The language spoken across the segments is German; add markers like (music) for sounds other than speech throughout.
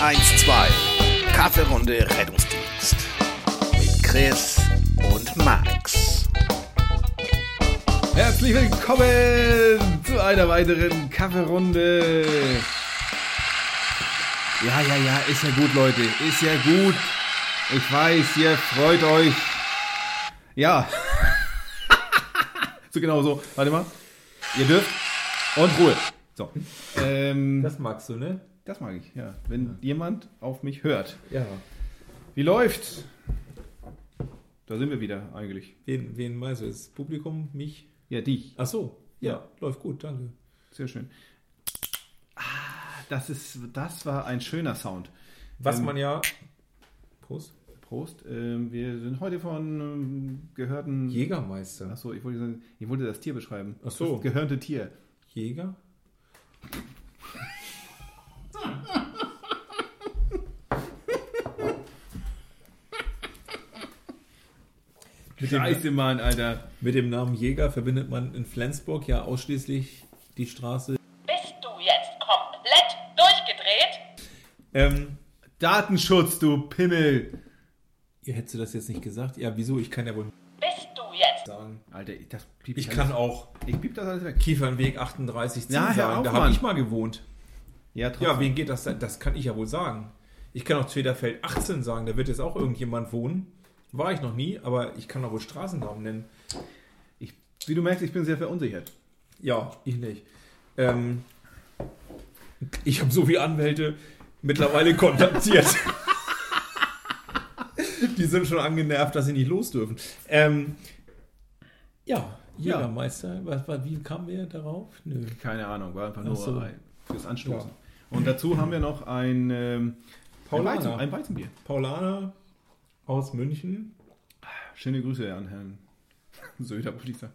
112. Kaffeerunde Rettungsdienst. Mit Chris und Max. Herzlich willkommen zu einer weiteren Kaffeerunde. Ja, ja, ja, ist ja gut, Leute. Ist ja gut. Ich weiß, ihr freut euch. Ja. (laughs) so genau so. Warte mal. Ihr dürft. Und Ruhe. So. Ähm, das, Das magst du, ne? Mag ich, ja. Wenn jemand auf mich hört. Ja. Wie läuft's? Da sind wir wieder eigentlich. Wen, wen meinst du? Das Publikum? Mich? Ja, dich. Ach so. Ja, läuft gut, danke. Sehr schön. Ah, das ist, das war ein schöner Sound. Was Ähm, man ja. Prost. Prost. Ähm, wir sind heute von ähm, gehörten. Jägermeister. Achso, ich wollte, ich wollte das Tier beschreiben. Ach so. Das gehörnte Tier. Jäger? Mit dem, Scheiße, Mann, Alter. mit dem Namen Jäger verbindet man in Flensburg ja ausschließlich die Straße. Bist du jetzt komplett durchgedreht? Ähm, Datenschutz, du Pimmel. ihr hättest du das jetzt nicht gesagt? Ja, wieso? Ich kann ja wohl Bist du jetzt? sagen. Alter, das piep Ich alles- kann auch Ich piep das alles weg. Kiefernweg 38 Ja, sagen. auf, da habe ich mal gewohnt. Ja, trotzdem. Ja, wen geht das denn? Das kann ich ja wohl sagen. Ich kann auch Tweederfeld 18 sagen, da wird jetzt auch irgendjemand wohnen. War ich noch nie, aber ich kann auch wohl Straßennamen nennen. ich, wie du merkst, ich bin sehr verunsichert. Ja, ich nicht. Ähm, ich habe so viele Anwälte mittlerweile kontaktiert. (laughs) Die sind schon angenervt, dass sie nicht los dürfen. Ähm, ja. Jägermeister, was, was, wie kamen wir darauf? Nö. Keine Ahnung, war einfach Ach nur so. ein, fürs Anstoßen. Und dazu haben wir noch ein, ähm, ein, Paulaner. Weizen, ein Weizenbier. Paulaner aus München. Schöne Grüße an Herrn (laughs) Söder, würde ich sagen.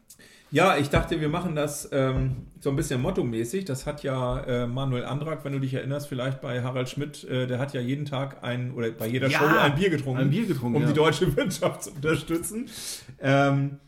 Ja, ich dachte, wir machen das ähm, so ein bisschen mottomäßig. Das hat ja äh, Manuel Andrak, wenn du dich erinnerst, vielleicht bei Harald Schmidt, äh, der hat ja jeden Tag ein oder bei jeder Ja, Show ein Bier getrunken, ein Bier getrunken, um ja. die deutsche (laughs) Wirtschaft zu unterstützen. Ähm,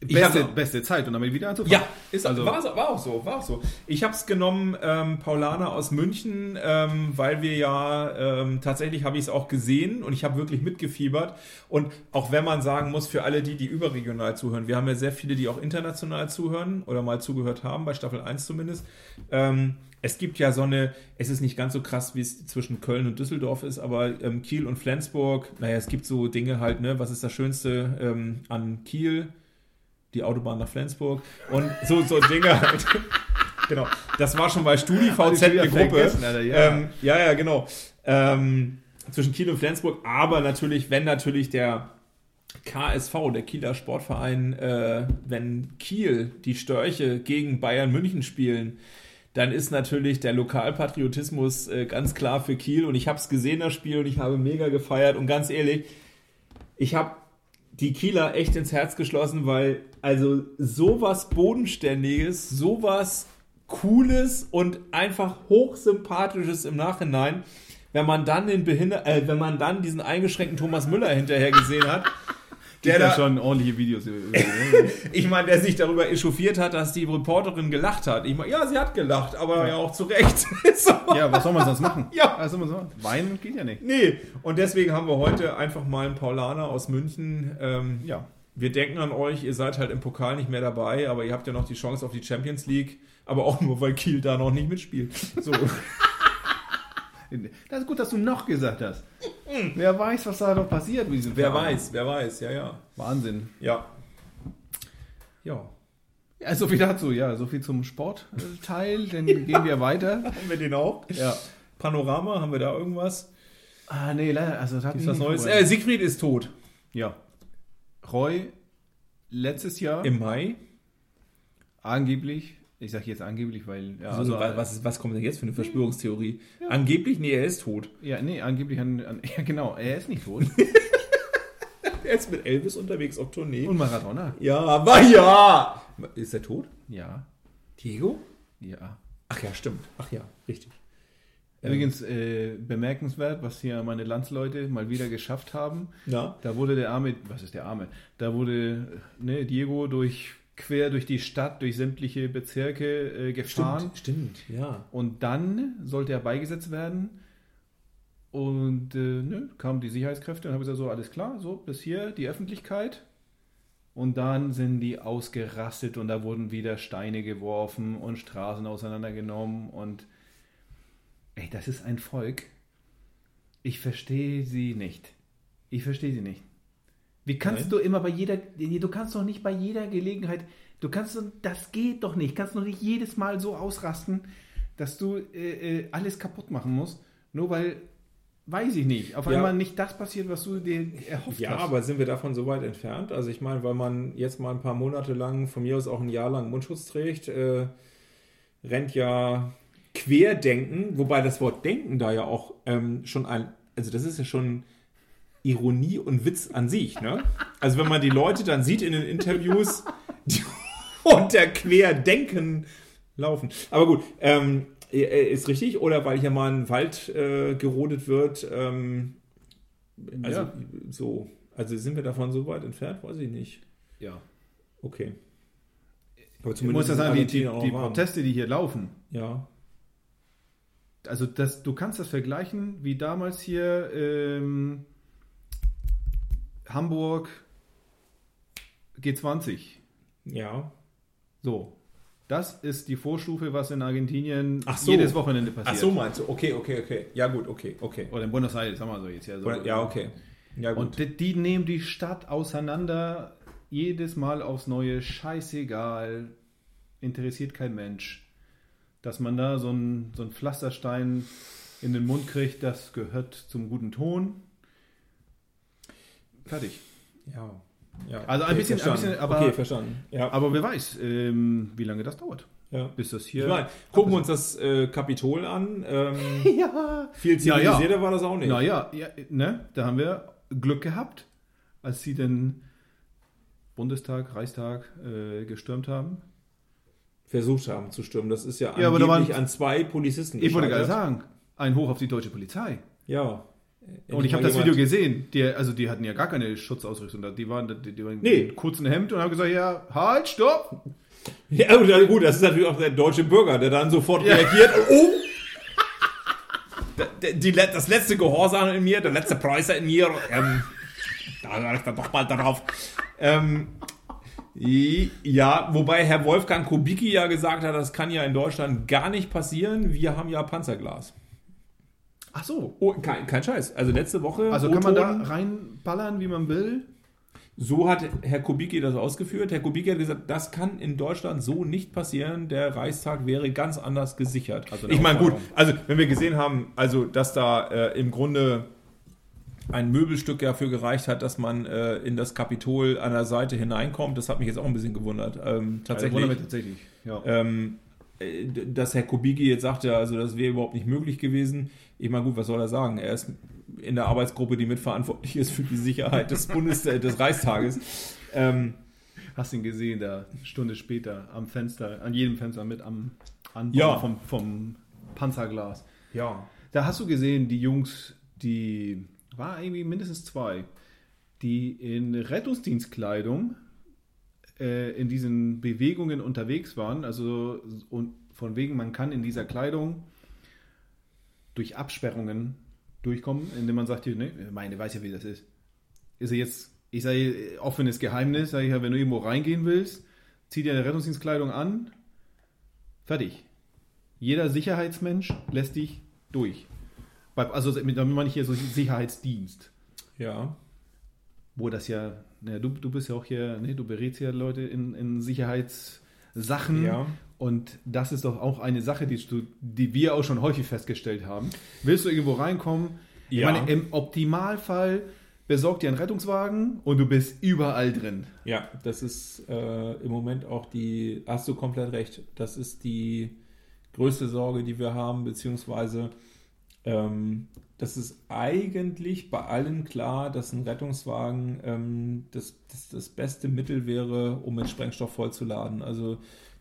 Beste, hab- beste Zeit und damit wieder anzufangen. ja, ist, Also- war, war auch so, war auch so. Ich habe es genommen, ähm, Paulaner aus München, ähm, weil wir ja, ähm, tatsächlich habe ich es auch gesehen und ich habe wirklich mitgefiebert. Und auch wenn man sagen muss, für alle die, die überregional zuhören, wir haben ja sehr viele, die auch international zuhören oder mal zugehört haben, bei Staffel 1 zumindest. Ähm, es gibt ja so eine, es ist nicht ganz so krass, wie es zwischen Köln und Düsseldorf ist, aber ähm, Kiel und Flensburg, naja, es gibt so Dinge halt, ne, was ist das Schönste ähm, an Kiel? Die Autobahn nach Flensburg und so, so Dinge halt. (laughs) genau. Das war schon bei StudiVZ eine Gruppe. Alter, ja. Ähm, ja, ja, genau. Ähm, zwischen Kiel und Flensburg, aber natürlich, wenn natürlich der KSV, der Kieler Sportverein, äh, wenn Kiel die Störche gegen Bayern München spielen, dann ist natürlich der Lokalpatriotismus äh, ganz klar für Kiel und ich habe es gesehen, das Spiel, und ich habe mega gefeiert und ganz ehrlich, ich habe die Kieler echt ins Herz geschlossen, weil also sowas Bodenständiges, sowas Cooles und einfach hochsympathisches im Nachhinein, wenn man dann den Behinder äh, wenn man dann diesen eingeschränkten Thomas Müller hinterher gesehen hat, Der ja da, schon ordentliche Videos. (laughs) ich meine, der sich darüber echauffiert hat, dass die Reporterin gelacht hat. Ich meine, ja, sie hat gelacht, aber ja, auch zu Recht. (laughs) so. ja, was soll man sonst machen? Ja. Was soll man sonst machen? Weinen geht ja nicht. Nee, und deswegen haben wir heute einfach mal einen Paulaner aus München. Ähm, Ja. wir denken an euch, ihr seid halt im Pokal nicht mehr dabei, aber ihr habt ja noch die Chance auf die Champions League, aber auch nur, weil Kiel da noch nicht mitspielt. So. (laughs) Das ist gut, dass du noch gesagt hast. Wer weiß, was da noch passiert mit diesem wer Verein. weiß, wer weiß, ja, ja. Wahnsinn. Ja. Ja. Ja, so viel dazu, ja, so viel zum Sportteil. Dann (laughs) gehen wir weiter. Haben wir den auch? Ja. Panorama, haben wir da irgendwas? Ah, nee, leider, also das hat Ist mich was Neues? Äh, Siegfried ist tot. Ja. Roy, letztes Jahr, Im Mai. angeblich, ich sage jetzt angeblich, weil, ja, Also, also, was, was kommt denn jetzt für eine Verschwörungstheorie? Angeblich, nee, er ist tot. ja, nee, angeblich, an, an, (laughs) ja, genau, er ist nicht tot. (laughs) Er ist mit Elvis unterwegs auf Tournee. Und Maradona. Ja, aber ja! Ist er tot? Ja, Diego? ja. Ach ja, stimmt. Ach ja, richtig. Übrigens äh, bemerkenswert, was hier meine Landsleute mal wieder geschafft haben. Ja. Da wurde der Arme, was ist der Arme? Da wurde ne, Diego durch quer durch die Stadt, durch sämtliche Bezirke äh, gefahren. Stimmt, stimmt, ja. Und dann sollte er beigesetzt werden. Und äh, ne, kamen die Sicherheitskräfte und haben gesagt, so alles klar, so bis hier die Öffentlichkeit. Und dann sind die ausgerastet und da wurden wieder Steine geworfen und Straßen auseinandergenommen. Und ey, das ist ein Volk. Ich verstehe sie nicht. Ich verstehe sie nicht. Wie kannst Nein. du immer bei jeder, du kannst doch nicht bei jeder Gelegenheit, du kannst, doch- das geht doch nicht, kannst doch nicht jedes Mal so ausrasten, dass du äh, äh, alles kaputt machen musst, nur weil, weiß ich nicht, auf Ja. einmal nicht das passiert, was du dir erhofft Ja, hast. aber sind wir davon so weit entfernt? Also ich meine, weil man jetzt mal ein paar Monate lang, von mir aus auch ein Jahr lang Mundschutz trägt, äh, rennt ja Querdenken, wobei das Wort Denken da ja auch ähm, schon ein, also das ist ja schon Ironie und Witz an sich, ne? Also wenn man die Leute dann sieht in den Interviews die (laughs) unter Querdenken laufen. Aber gut, ähm, äh, ist richtig. Oder weil hier mal ein Wald äh, gerodet wird, ähm, also Ja. so, also sind wir davon so weit entfernt? Weiß ich nicht. ja. Okay. Aber Du musst ja ist sagen, die, die, die. Proteste, die hier laufen, Ja. also das, du kannst das vergleichen wie damals hier ähm, Hamburg G20. Ja. So. Das ist die Vorstufe, was in Argentinien so. jedes Wochenende passiert. Ach so meinst du? Okay, okay, okay. Ja gut, okay, okay. Oder in Buenos Aires, sagen wir so jetzt. Ja, so. Ja, okay. Ja gut. Und die, die nehmen die Stadt auseinander, jedes Mal aufs Neue, scheißegal, interessiert kein Mensch. Dass man da so einen so einen Pflasterstein in den Mund kriegt, das gehört zum guten Ton. Fertig. ja. ja. Also ein bisschen- ein verstanden. bisschen, aber- okay, verstanden. Ja. Aber wer weiß, ähm, wie lange das dauert, ja. bis das hier... Ich meine, gucken wir uns das äh, Kapitol an. Ähm, (laughs) ja, viel zivilisierter war das auch nicht. Naja, ja, ne, da haben wir Glück gehabt, als sie den Bundestag, Reichstag äh, gestürmt haben. Versucht haben zu stürmen. Das ist ja, Ja, aber da waren- an zwei Polizisten Ich wollte gerade sagen, ein Hoch auf die deutsche Polizei. Ja. Und ich habe das Video gesehen. Die, also die hatten ja gar keine Schutzausrüstung. Die waren, die, die waren Nee. in kurzen Hemd und haben gesagt, ja, halt, stopp. (laughs) Ja, gut, gut, das ist natürlich auch der deutsche Bürger, der dann sofort reagiert. (laughs) Oh! Die, das letzte Gehorsam in mir, der letzte Preußer in mir, ähm, da war ich dann doch mal darauf. Ähm, ja, wobei Herr Wolfgang Kubicki ja gesagt hat, das kann ja in Deutschland gar nicht passieren. Wir haben ja Panzerglas. Ach so. Oh, kein, kein Scheiß. Also letzte Woche. Also kann man da reinballern, wie man will. So hat Herr Kubicki das ausgeführt. Herr Kubicki hat gesagt, das kann in Deutschland so nicht passieren. Der Reichstag wäre ganz anders gesichert. Also ich meine, gut, also wenn wir gesehen haben, also dass da äh, im Grunde ein Möbelstück dafür gereicht hat, dass man äh, in das Kapitol an der Seite hineinkommt, das hat mich jetzt auch ein bisschen gewundert. Ähm, Tatsächlich. tatsächlich. tatsächlich. Ja. Ähm, äh, dass Herr Kubicki jetzt sagte, also das wäre überhaupt nicht möglich gewesen. Ich meine, gut, was soll er sagen? Er ist in der Arbeitsgruppe, die mitverantwortlich ist für die Sicherheit des Bundes des Reichstages. Ähm, Hast ihn gesehen, da eine Stunde später am Fenster, an jedem Fenster mit am Anbau Ja. vom, vom Panzerglas. ja. Da hast du gesehen, die Jungs, die war irgendwie mindestens zwei, die in Rettungsdienstkleidung äh, in diesen Bewegungen unterwegs waren. Also und von wegen, man kann in dieser Kleidung durch Absperrungen durchkommen, indem man sagt, ne, meine weiß ja, wie das ist. Ist er jetzt, ich sage, offenes Geheimnis, sage ich ja, wenn du irgendwo reingehen willst, zieh dir eine Rettungsdienstkleidung an, fertig. Jeder Sicherheitsmensch lässt dich durch. Also damit meine ich hier so Sicherheitsdienst, Ja. wo das ja, ne, du, du bist ja auch hier, ne, du berätst ja Leute in, in Sicherheitssachen. Ja. Und das ist doch auch eine Sache, die, du, die wir auch schon häufig festgestellt haben. Willst du irgendwo reinkommen? Ja. Ich meine, im Optimalfall besorgt dir einen Rettungswagen und du bist überall drin. Ja, das ist äh, im Moment auch die, hast du komplett recht, das ist die größte Sorge, die wir haben, beziehungsweise ähm, das ist eigentlich bei allen klar, dass ein Rettungswagen ähm, das, das, das beste Mittel wäre, um mit Sprengstoff vollzuladen. Also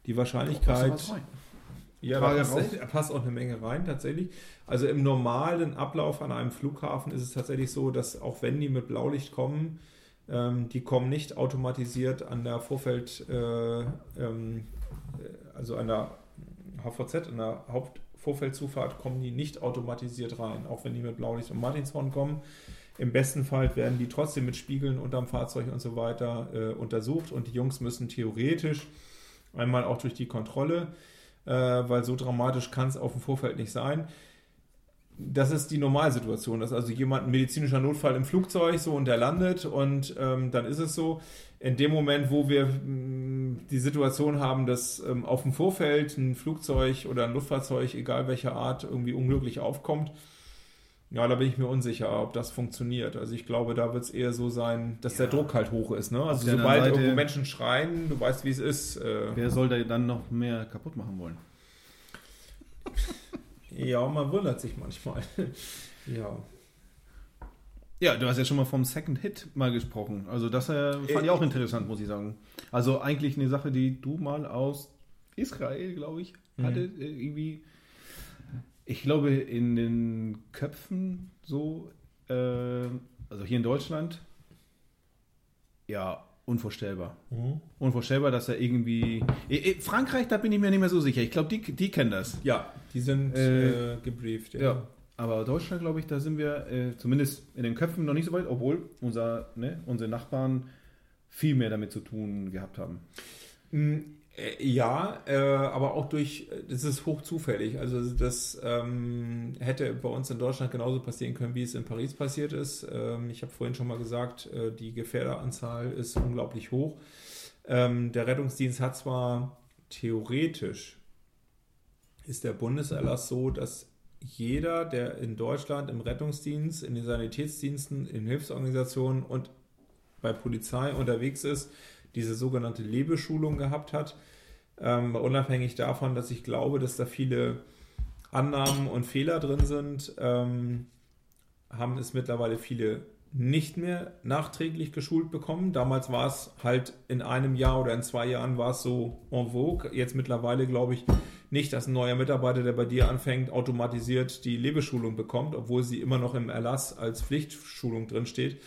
die Wahrscheinlichkeit. Ja, da passt, passt auch eine Menge rein, tatsächlich. Also im normalen Ablauf an einem Flughafen ist es tatsächlich so, dass auch wenn die mit Blaulicht kommen, ähm, die kommen nicht automatisiert an der Vorfeld, äh, ähm, äh, also an der HVZ, an der Vorfeldzufahrt kommen die nicht automatisiert rein, auch wenn die mit Blaulicht und Martinshorn kommen. Im besten Fall werden die trotzdem mit Spiegeln unterm Fahrzeug und so weiter äh, untersucht und die Jungs müssen theoretisch einmal auch durch die Kontrolle, äh, weil so dramatisch kann es auf dem Vorfeld nicht sein. Das ist die Normalsituation, dass also jemand ein medizinischer Notfall im Flugzeug so und der landet und ähm, dann ist es so. In dem Moment, wo wir mh, die Situation haben, dass ähm, auf dem Vorfeld ein Flugzeug oder ein Luftfahrzeug, egal welcher Art, irgendwie unglücklich aufkommt, ja, da bin ich mir unsicher, ob das funktioniert. Also ich glaube, da wird es eher so sein, dass der Druck halt hoch ist. Ne? Also sobald Seite- irgendwo Menschen schreien, du weißt, wie es ist. Äh, Wer soll da dann noch mehr kaputt machen wollen? (laughs) ja, man wundert sich manchmal. (laughs) ja. Ja, du hast ja schon mal vom Second Hit mal gesprochen. Also das äh, fand ich auch interessant, muss ich sagen. Also eigentlich eine Sache, die du mal aus Israel, glaube ich, hatte. Äh, irgendwie, ich glaube, in den Köpfen so, äh, also hier in Deutschland, ja, unvorstellbar. Unvorstellbar, dass er irgendwie... Frankreich, da bin ich mir nicht mehr so sicher. Ich glaube, die, die kennen das. Ja, die sind Äh, äh, gebrieft. Ja, aber Deutschland, glaube ich, da sind wir äh, zumindest in den Köpfen noch nicht so weit, obwohl unser, ne, unsere Nachbarn viel mehr damit zu tun gehabt haben. Äh, Ja, äh, aber auch durch, das ist hoch zufällig. Also das ähm, hätte bei uns in Deutschland genauso passieren können, wie es in Paris passiert ist. Ähm, ich habe vorhin schon mal gesagt, äh, die Gefährderanzahl ist unglaublich hoch. Ähm, der Rettungsdienst hat zwar theoretisch, ist der Bundeserlass so, dass jeder, der in Deutschland im Rettungsdienst, in den Sanitätsdiensten, in Hilfsorganisationen und bei Polizei unterwegs ist, diese sogenannte Lebeschulung gehabt hat. Ähm, unabhängig davon, dass ich glaube, dass da viele Annahmen und Fehler drin sind, ähm, haben es mittlerweile viele nicht mehr nachträglich geschult bekommen. Damals war es halt in einem Jahr oder in zwei Jahren war es so en vogue. Jetzt mittlerweile glaube ich nicht, dass ein neuer Mitarbeiter, der bei dir anfängt, automatisiert die Lebeschulung bekommt, obwohl sie immer noch im Erlass als Pflichtschulung drin steht.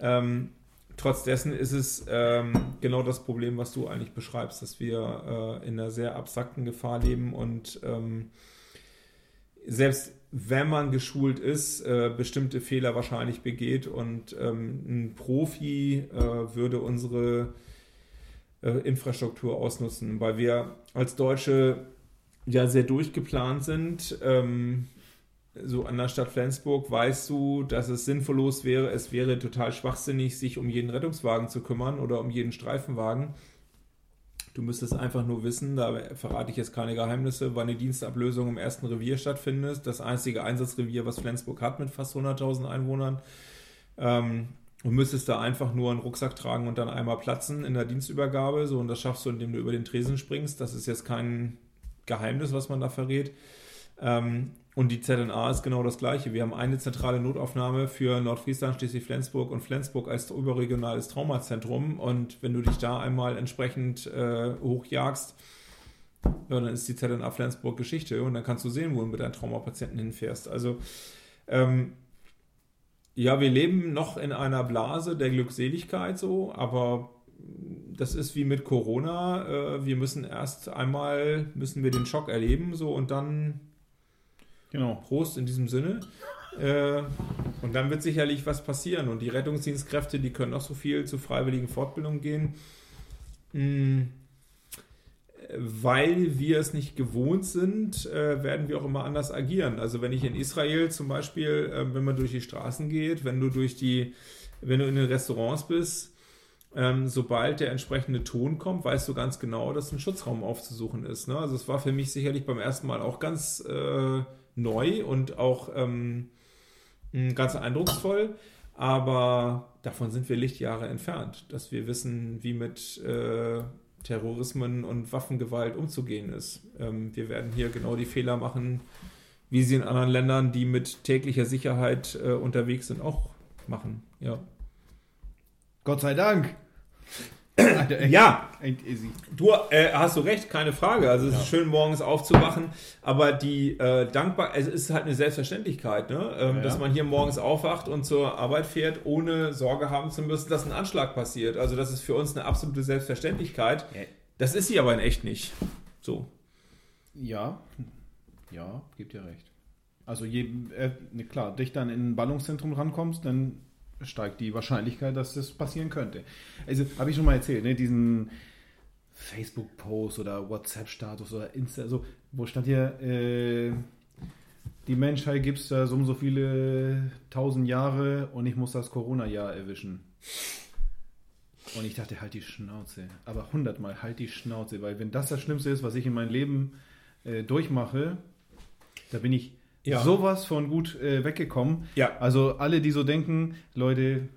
Ähm, trotz dessen ist es ähm, genau das Problem, was du eigentlich beschreibst, dass wir äh, in einer sehr abstrakten Gefahr leben und ähm, selbst wenn man geschult ist, äh, bestimmte Fehler wahrscheinlich begeht und ähm, ein Profi äh, würde unsere äh, Infrastruktur ausnutzen, weil wir als Deutsche ja sehr durchgeplant sind. Ähm, so an der Stadt Flensburg weißt du, dass es sinnvollos wäre, es wäre total schwachsinnig, sich um jeden Rettungswagen zu kümmern oder um jeden Streifenwagen. Du müsstest einfach nur wissen, da verrate ich jetzt keine Geheimnisse, wann die Dienstablösung im ersten Revier stattfindet. Das einzige Einsatzrevier, was Flensburg hat mit fast 100.000 Einwohnern. Ähm, und müsstest da einfach nur einen Rucksack tragen und dann einmal platzen in der Dienstübergabe. So, und das schaffst du, indem du über den Tresen springst. Das ist jetzt kein Geheimnis, was man da verrät. Ähm, und die ZNA ist genau das gleiche. Wir haben eine zentrale Notaufnahme für Nordfriesland, Schleswig-Flensburg und Flensburg als überregionales Traumazentrum. Und wenn du dich da einmal entsprechend äh, hochjagst, ja, dann ist die ZNA Flensburg Geschichte und dann kannst du sehen, wo du mit deinen Traumapatienten hinfährst. Also, ähm, ja, wir leben noch in einer Blase der Glückseligkeit so, aber das ist wie mit Corona. Äh, wir müssen erst einmal, müssen wir den Schock erleben so und dann Genau. Prost in diesem Sinne. Äh, und dann wird sicherlich was passieren. Und die Rettungsdienstkräfte, die können auch so viel zu freiwilligen Fortbildungen gehen. Mm, Weil wir es nicht gewohnt sind, äh, werden wir auch immer anders agieren. Also wenn ich in Israel zum Beispiel, äh, wenn man durch die Straßen geht, wenn du durch die, wenn du in den Restaurants bist, ähm, sobald der entsprechende Ton kommt, weißt du ganz genau, dass ein Schutzraum aufzusuchen ist. Ne? Also es war für mich sicherlich beim ersten Mal auch ganz äh, neu und auch ähm, ganz eindrucksvoll. Aber davon sind wir Lichtjahre entfernt, dass wir wissen, wie mit äh, Terrorismen und Waffengewalt umzugehen ist. Ähm, wir werden hier genau die Fehler machen, wie sie in anderen Ländern, die mit täglicher Sicherheit äh, unterwegs sind, auch machen. Ja. Gott sei Dank. Ja. Du äh, hast du recht, keine Frage. Also es ist schön, morgens aufzuwachen, aber die äh, dankbar, es ist halt eine Selbstverständlichkeit, ne? ähm, Ja. dass man hier morgens aufwacht und zur Arbeit fährt, ohne Sorge haben zu müssen, dass ein Anschlag passiert. Also das ist für uns eine absolute Selbstverständlichkeit. Ja. Das ist sie aber in echt nicht. So. Ja. Ja, gibt dir recht. Also je, äh, ne, klar, dich dann in ein Ballungszentrum rankommst, dann steigt die Wahrscheinlichkeit, dass das passieren könnte. Also habe ich schon mal erzählt, ne, diesen Facebook-Post oder WhatsApp-Status oder Insta, so, wo stand hier, äh, die Menschheit gibt es da so und so viele tausend Jahre und ich muss das Corona-Jahr erwischen. Und ich dachte, halt die Schnauze. Aber hundertmal, halt die Schnauze, weil wenn das das Schlimmste ist, was ich in meinem Leben äh, durchmache, da bin ich Ja. sowas von gut äh, weggekommen. Ja. Also alle, die so denken, Leute,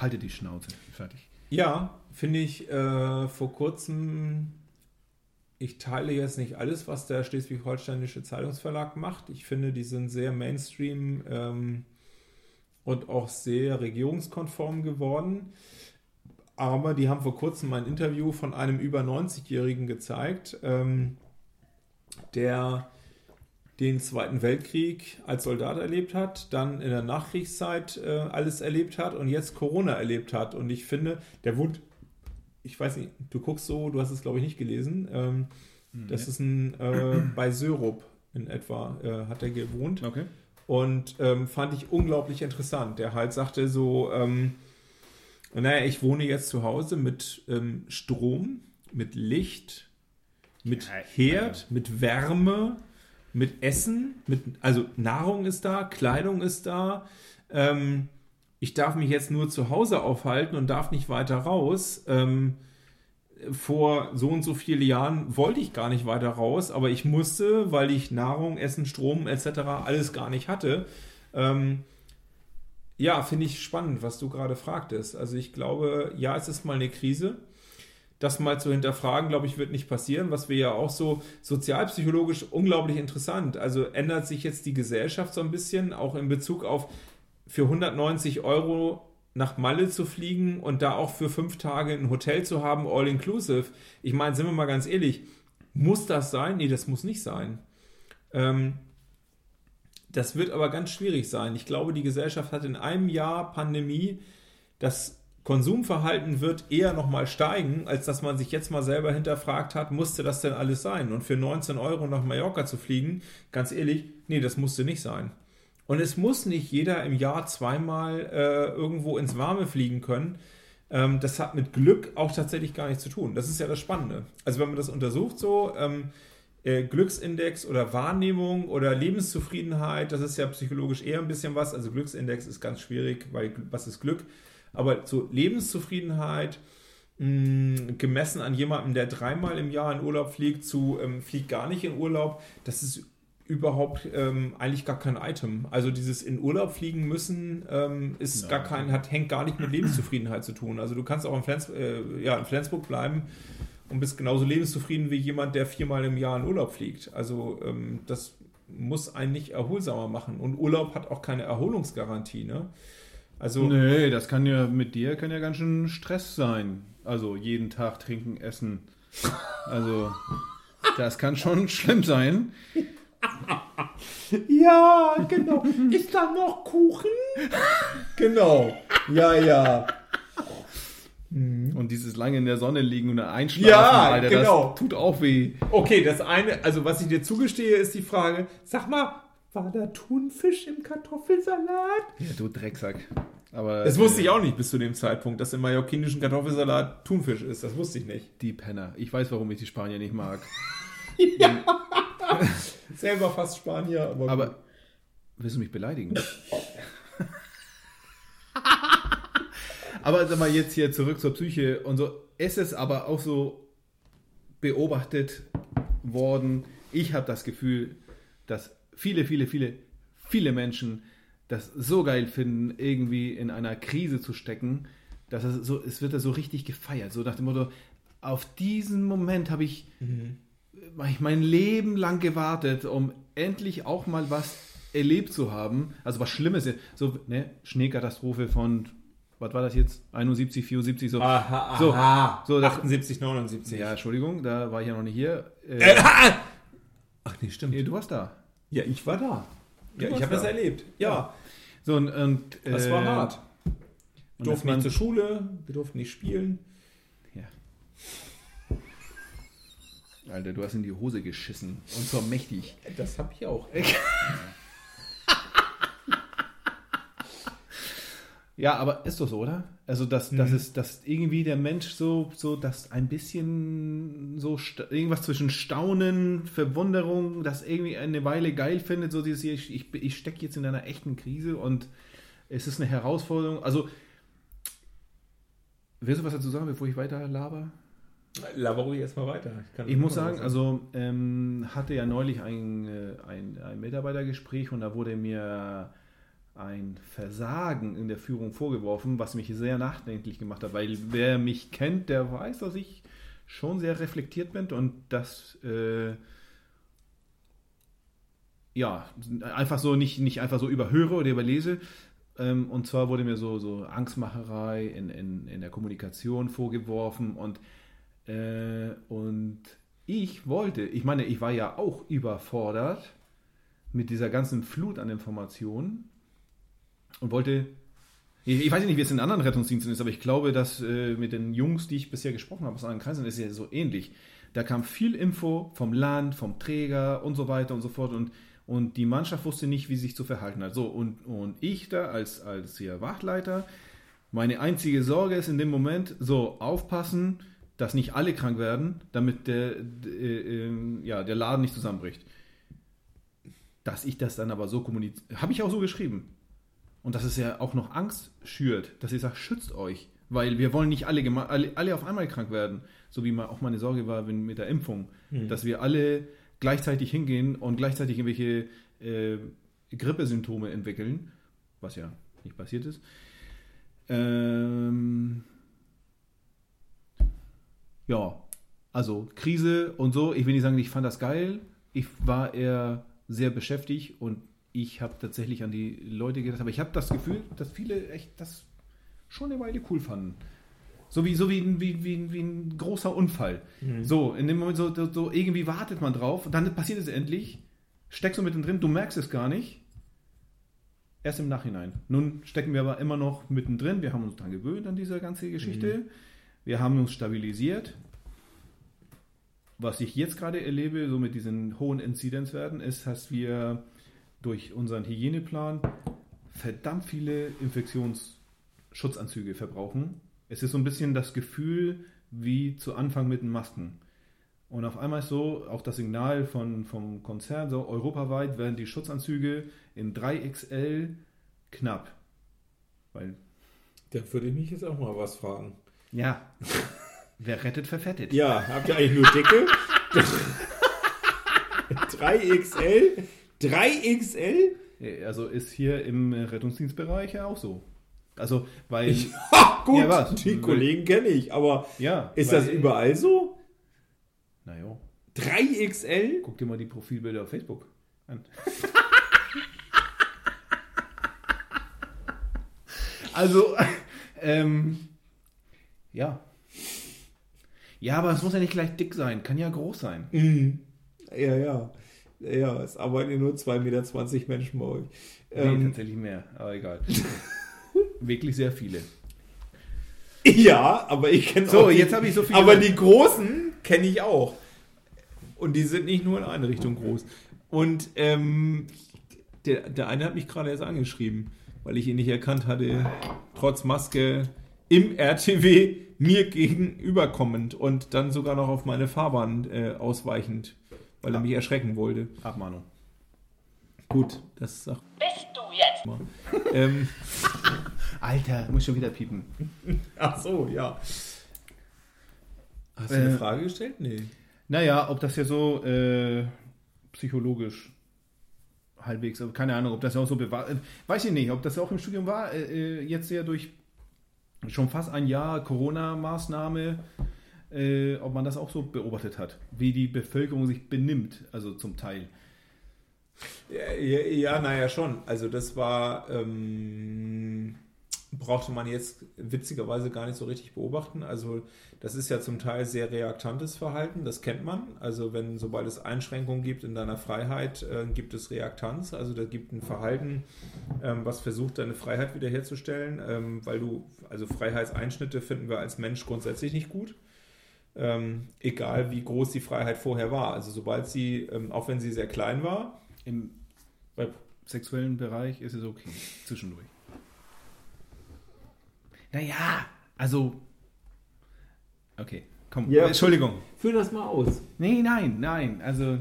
haltet die Schnauze. Fertig. Ja, finde ich äh, vor kurzem. Ich teile jetzt nicht alles, was der Schleswig-Holsteinische Zeitungsverlag macht. Ich finde, die sind sehr Mainstream ähm, und auch sehr regierungskonform geworden. Aber die haben vor kurzem ein Interview von einem über 90-Jährigen gezeigt, ähm, der den Zweiten Weltkrieg als Soldat erlebt hat, dann in der Nachkriegszeit äh, alles erlebt hat und jetzt Corona erlebt hat. Und ich finde, der wohnt, ich weiß nicht, du guckst so, du hast es glaube ich nicht gelesen. Ähm, das ist ein äh, bei Sörup in etwa äh, hat er gewohnt Okay. und ähm, fand ich unglaublich interessant. Der halt sagte so, ähm, naja, ich wohne jetzt zu Hause mit ähm, Strom, mit Licht, mit Ja, Herd, mit Wärme, mit Essen, mit, also Nahrung ist da, Kleidung ist da. Ähm, ich darf mich jetzt nur zu Hause aufhalten und darf nicht weiter raus. Ähm, vor so und so vielen Jahren wollte ich gar nicht weiter raus, aber ich musste, weil ich Nahrung, Essen, Strom etc. alles gar nicht hatte. Ähm, ja, finde ich spannend, was du gerade fragtest. Also ich glaube, ja, es ist mal eine Krise. Das mal zu hinterfragen, glaube ich, wird nicht passieren, was wir ja auch so sozialpsychologisch unglaublich interessant. Also ändert sich jetzt die Gesellschaft so ein bisschen, auch in Bezug auf für 190 Euro nach Malle zu fliegen und da auch für fünf Tage ein Hotel zu haben, all inclusive. Ich meine, sind wir mal ganz ehrlich, muss das sein? Nee, das muss nicht sein. Ähm, das wird aber ganz schwierig sein. Ich glaube, die Gesellschaft hat in einem Jahr Pandemie das Konsumverhalten wird eher nochmal steigen, als dass man sich jetzt mal selber hinterfragt hat, musste das denn alles sein? Und für 19 Euro nach Mallorca zu fliegen, ganz ehrlich, nee, das musste nicht sein. Und es muss nicht jeder im Jahr zweimal äh, irgendwo ins Warme fliegen können. Ähm, das hat mit Glück auch tatsächlich gar nichts zu tun. Das ist ja das Spannende. Also wenn man das untersucht so, ähm, äh, Glücksindex oder Wahrnehmung oder Lebenszufriedenheit, das ist ja psychologisch eher ein bisschen was. Also Glücksindex ist ganz schwierig, weil was ist Glück? Aber so Lebenszufriedenheit, mh, gemessen an jemandem, der dreimal im Jahr in Urlaub fliegt, zu ähm, fliegt gar nicht in Urlaub, das ist überhaupt ähm, eigentlich gar kein Item. Also dieses in Urlaub fliegen müssen ähm, ist Ja. gar kein, hat, hängt gar nicht mit Lebenszufriedenheit zu tun. Also du kannst auch in, Flens, äh, ja, in Flensburg bleiben und bist genauso lebenszufrieden wie jemand, der viermal im Jahr in Urlaub fliegt. Also ähm, das muss einen nicht erholsamer machen. Und Urlaub hat auch keine Erholungsgarantie. Ne? Also Nee, das kann ja mit dir kann ja ganz schön Stress sein. Also jeden Tag trinken, essen. (laughs) Also das kann schon schlimm sein. (laughs) Ja, genau. Ist da noch Kuchen? (laughs) Genau. Ja, ja. Und dieses lange in der Sonne liegen und einschlafen, Ja, Alter, genau. das tut auch weh. Okay, das eine, also was ich dir zugestehe, ist die Frage, sag mal, war da Thunfisch im Kartoffelsalat? Ja, du Drecksack. Aber Das wusste ich auch nicht bis zu dem Zeitpunkt, dass im mallorquinischen Kartoffelsalat Thunfisch ist. Das wusste ich nicht. Die Penner. Ich weiß, warum ich die Spanier nicht mag. (laughs) (laughs) Selber fast Spanier, aber, Aber willst du mich beleidigen? (laughs) aber sag mal jetzt hier zurück zur Psyche und so. Es ist aber auch so beobachtet worden. Ich habe das Gefühl, dass viele, viele, viele, viele Menschen das so geil finden, irgendwie in einer Krise zu stecken, dass es so, es wird da so richtig gefeiert. So nach dem Motto, auf diesen Moment habe ich ich mein Leben lang gewartet, um endlich auch mal was erlebt zu haben. Also was Schlimmes. So, ne, Schneekatastrophe von, was war das jetzt? 71, 74, so. Aha, So, aha. so, das- 78, 79. Ja, Entschuldigung, da war ich ja noch nicht hier. Äh, Äh, ah! Ach nee, stimmt. nee, du warst da. Ja, ich war da. Ja, ich habe das da. erlebt. Ja, So, und, und das äh, war hart. Wir durften nicht zur Schule, wir durften nicht spielen. Ja. Alter, du hast in die Hose geschissen. Und zwar mächtig. Das habe ich auch. (laughs) Ja, aber ist doch so, oder? Also, dass, dass, es, dass irgendwie der Mensch so, so dass ein bisschen so irgendwas zwischen Staunen, Verwunderung, das irgendwie eine Weile geil findet, so dieses, hier, ich, ich, ich stecke jetzt in einer echten Krise und es ist eine Herausforderung. Also, willst du was dazu sagen, bevor ich weiter laber? Laber ruhig erstmal weiter. kann Ich muss sagen, also ähm, hatte ja neulich ein, äh, ein, ein Mitarbeitergespräch und da wurde mir ein Versagen in der Führung vorgeworfen, was mich sehr nachdenklich gemacht hat, weil wer mich kennt, der weiß, dass ich schon sehr reflektiert bin und das äh, ja einfach so nicht, nicht einfach so überhöre oder überlese. Ähm, und zwar wurde mir so, so Angstmacherei in, in, in der Kommunikation vorgeworfen und äh, und ich wollte, ich meine, ich war ja auch überfordert mit dieser ganzen Flut an Informationen und wollte, ich, ich weiß nicht, wie es in anderen Rettungsdiensten ist, aber ich glaube, dass äh, mit den Jungs, die ich bisher gesprochen habe aus anderen Kreisen, ist ja so ähnlich. Da kam viel Info vom Land, vom Träger und so weiter und so fort und, und die Mannschaft wusste nicht, wie sie sich zu verhalten hat. So, und, und ich da als, als hier Wachtleiter, meine einzige Sorge ist in dem Moment, so aufpassen, dass nicht alle krank werden, damit der, äh, ähm, ja, der Laden nicht zusammenbricht. Dass ich das dann aber so kommuniziere, habe ich auch so geschrieben. Und dass es ja auch noch Angst schürt, dass ich sage, schützt euch, weil wir wollen nicht alle, alle, alle auf einmal krank werden, so wie mal auch meine Sorge war wenn, mit der Impfung, dass wir alle gleichzeitig hingehen und gleichzeitig irgendwelche äh, Grippesymptome entwickeln, was ja nicht passiert ist. Ähm, ja, also Krise und so. Ich will nicht sagen, ich fand das geil. Ich war eher sehr beschäftigt und ich habe tatsächlich an die Leute gedacht, aber ich habe das Gefühl, dass viele echt das schon eine Weile cool fanden. So wie, so wie, ein- wie, wie, wie ein großer Unfall. So, in dem Moment so, so, irgendwie wartet man drauf, dann passiert es endlich, steckst du mittendrin, du merkst es gar nicht. Erst im Nachhinein. Nun stecken wir aber immer noch mittendrin. Wir haben uns daran gewöhnt an diese ganze Geschichte. Wir haben uns stabilisiert. Was ich jetzt gerade erlebe, so mit diesen hohen Inzidenzwerten, ist, dass wir durch unseren Hygieneplan verdammt viele Infektionsschutzanzüge verbrauchen. Es ist so ein bisschen das Gefühl wie zu Anfang mit den Masken. Und auf einmal ist so auch das Signal von, vom Konzern, so europaweit werden die Schutzanzüge in 3XL knapp. Weil, Da würde ich mich jetzt auch mal was fragen. ja, (laughs) wer rettet, verfettet. Ja, habt ihr eigentlich nur dicke? (laughs) (laughs) 3XL? 3XL? Also ist hier im Rettungsdienstbereich ja auch so. Also, weil. (laughs) Ha, gut, Ja, was? die Kollegen kenne ich, aber ja. ist das überall so? Naja, 3XL? guck dir mal die Profilbilder auf Facebook an. (laughs) also, ähm, ja. Ja, aber es muss ja nicht gleich dick sein, kann ja groß sein. Mhm. Ja, ja. Ja, es arbeiten nur 2,20 Meter Menschen bei euch. Nee, Ähm, tatsächlich mehr, aber egal. (laughs) Wirklich sehr viele. ja, aber ich kenne So, auch die, jetzt habe ich so viele- Aber die großen kenne ich auch. Und die sind nicht nur in eine Richtung groß. Und ähm, der, der eine hat mich gerade erst angeschrieben, weil ich ihn nicht erkannt hatte, trotz Maske im RTW mir gegenüberkommend und dann sogar noch auf meine Fahrbahn äh, ausweichend, weil er mich erschrecken wollte. Abmahnung. Gut, das ist auch Bist du jetzt? ähm, (laughs) Alter, muss schon wieder piepen. ach so, ja. Hast du Äh, eine Frage gestellt? Nee. Naja, ob das ja so äh, psychologisch halbwegs, aber keine Ahnung, ob das auch so bewahrt. Äh, weiß ich nicht, ob das auch im Studium war. Äh, äh, jetzt ja durch schon fast ein Jahr Corona-Maßnahme, äh, ob man das auch so beobachtet hat, wie die Bevölkerung sich benimmt, also zum Teil. Ja, ja, ja naja, schon. Also das war, ähm, brauchte man jetzt witzigerweise gar nicht so richtig beobachten. Also das ist ja zum Teil sehr reaktantes Verhalten, das kennt man. Also wenn, sobald es Einschränkungen gibt in deiner Freiheit, äh, gibt es Reaktanz. Also da gibt ein Verhalten, ähm, was versucht, deine Freiheit wiederherzustellen, ähm, weil du, also Freiheitseinschnitte finden wir als Mensch grundsätzlich nicht gut. Ähm, egal wie groß die Freiheit vorher war. Also sobald sie, ähm, auch wenn sie sehr klein war, Im bei, sexuellen Bereich ist es okay. Zwischendurch. Naja, also. Okay, komm. Ja. Entschuldigung. führ das mal aus. Nee, nein, nein. Also.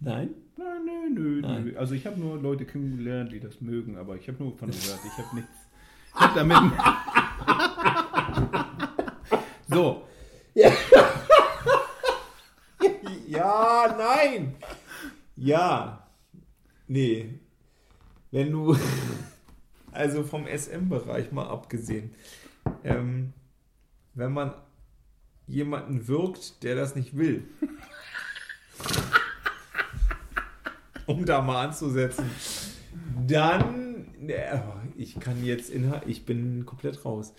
Nein? Nein, nö, nö, Nein. nö. Also ich habe nur Leute kennengelernt, die das mögen, aber ich habe nur von gehört. Ich habe nichts. Ich hab damit. (laughs) so, (laughs) Ja, nein. Ja. Nee. Wenn du, (laughs) also vom SM-Bereich mal abgesehen, ähm, wenn man jemanden wirkt, der das nicht will, (laughs) um da mal anzusetzen, dann, äh, ich kann jetzt inhalt, ich bin komplett raus.